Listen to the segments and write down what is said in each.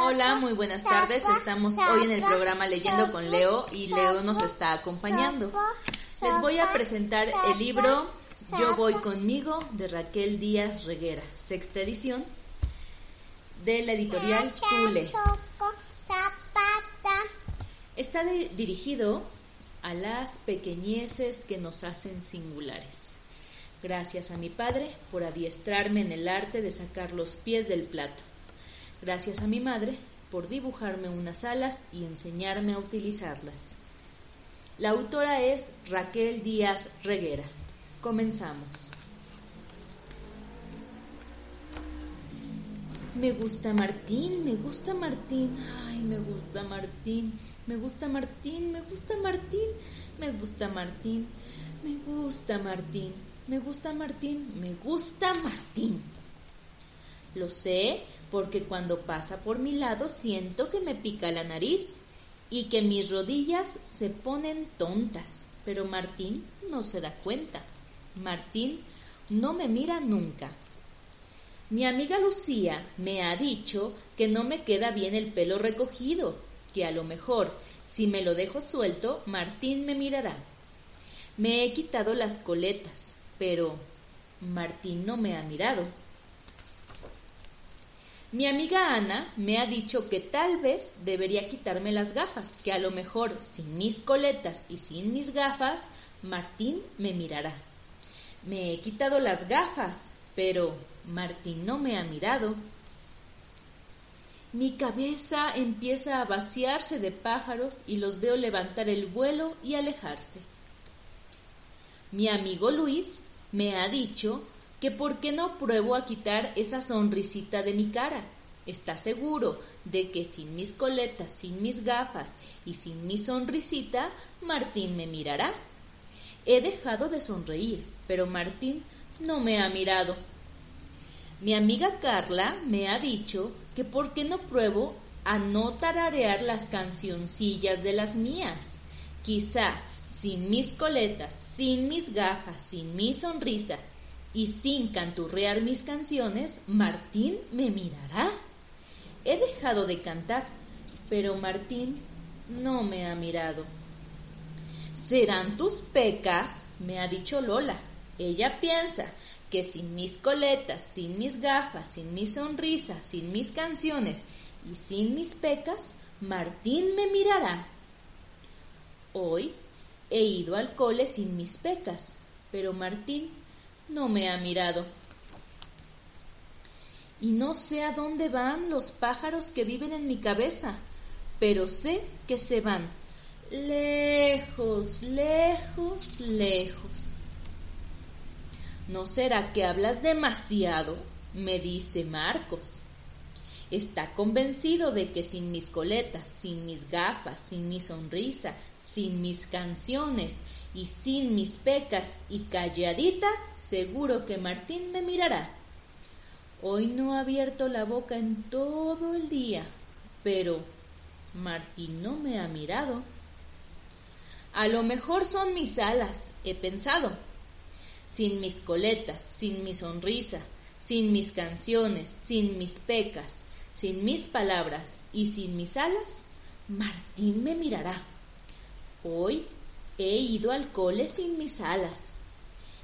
Hola, muy buenas tardes. Estamos hoy en el programa Leyendo con Leo y Leo nos está acompañando. Les voy a presentar el libro Yo voy conmigo de Raquel Díaz Reguera, sexta edición de la editorial Tule. Está dirigido a las pequeñeces que nos hacen singulares. Gracias a mi padre por adiestrarme en el arte de sacar los pies del plato. Gracias a mi madre por dibujarme unas alas y enseñarme a utilizarlas. La autora es Raquel Díaz Reguera. Comenzamos. Me gusta Martín, me gusta Martín, ay, me gusta Martín, me gusta Martín, me gusta Martín, me gusta Martín, me gusta Martín, me gusta Martín, me gusta Martín. Lo sé porque cuando pasa por mi lado siento que me pica la nariz y que mis rodillas se ponen tontas. Pero Martín no se da cuenta. Martín no me mira nunca. Mi amiga Lucía me ha dicho que no me queda bien el pelo recogido, que a lo mejor si me lo dejo suelto, Martín me mirará. Me he quitado las coletas, pero Martín no me ha mirado. Mi amiga Ana me ha dicho que tal vez debería quitarme las gafas, que a lo mejor sin mis coletas y sin mis gafas, Martín me mirará. Me he quitado las gafas, pero Martín no me ha mirado. Mi cabeza empieza a vaciarse de pájaros y los veo levantar el vuelo y alejarse. Mi amigo Luis me ha dicho que por qué no pruebo a quitar esa sonrisita de mi cara. Está seguro de que sin mis coletas, sin mis gafas y sin mi sonrisita, Martín me mirará. He dejado de sonreír, pero Martín no me ha mirado. Mi amiga Carla me ha dicho que por qué no pruebo a no tararear las cancioncillas de las mías. Quizá sin mis coletas, sin mis gafas, sin mi sonrisa y sin canturrear mis canciones, Martín me mirará. He dejado de cantar, pero Martín no me ha mirado. Serán tus pecas, me ha dicho Lola. Ella piensa que sin mis coletas, sin mis gafas, sin mi sonrisa, sin mis canciones y sin mis pecas, Martín me mirará. Hoy he ido al cole sin mis pecas, pero Martín no me ha mirado. Y no sé a dónde van los pájaros que viven en mi cabeza, pero sé que se van lejos, lejos, lejos. ¿No será que hablas demasiado? me dice Marcos. Está convencido de que sin mis coletas, sin mis gafas, sin mi sonrisa, sin mis canciones y sin mis pecas y calladita, seguro que Martín me mirará. Hoy no ha abierto la boca en todo el día, pero Martín no me ha mirado. A lo mejor son mis alas, he pensado. Sin mis coletas, sin mi sonrisa, sin mis canciones, sin mis pecas, sin mis palabras y sin mis alas, Martín me mirará. Hoy he ido al cole sin mis alas,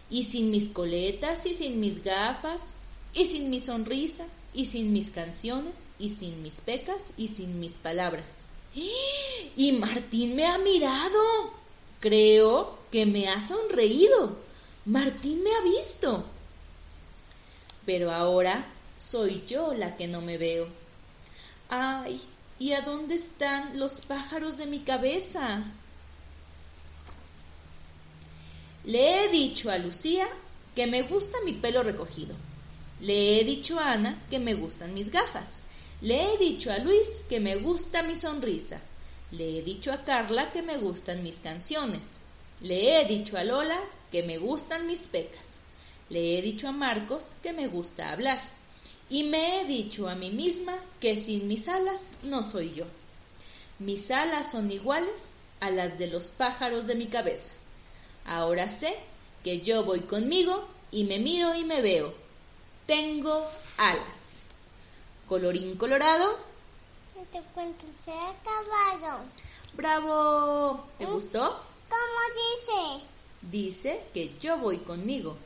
y sin mis coletas, y sin mis gafas, y sin mi sonrisa, y sin mis canciones, y sin mis pecas, y sin mis palabras. Y Martín me ha mirado. Creo que me ha sonreído. Martín me ha visto. Pero ahora soy yo la que no me veo. Ay, ¿y a dónde están los pájaros de mi cabeza? Le he dicho a Lucía que me gusta mi pelo recogido. Le he dicho a Ana que me gustan mis gafas. Le he dicho a Luis que me gusta mi sonrisa. Le he dicho a Carla que me gustan mis canciones. Le he dicho a Lola que me gustan mis pecas. Le he dicho a Marcos que me gusta hablar. Y me he dicho a mí misma que sin mis alas no soy yo. Mis alas son iguales a las de los pájaros de mi cabeza. Ahora sé que yo voy conmigo y me miro y me veo. Tengo alas. Colorín colorado. Este cuento se ha acabado. ¡Bravo! ¿Te ¿Mm? gustó? ¿Cómo dice? Dice que yo voy conmigo.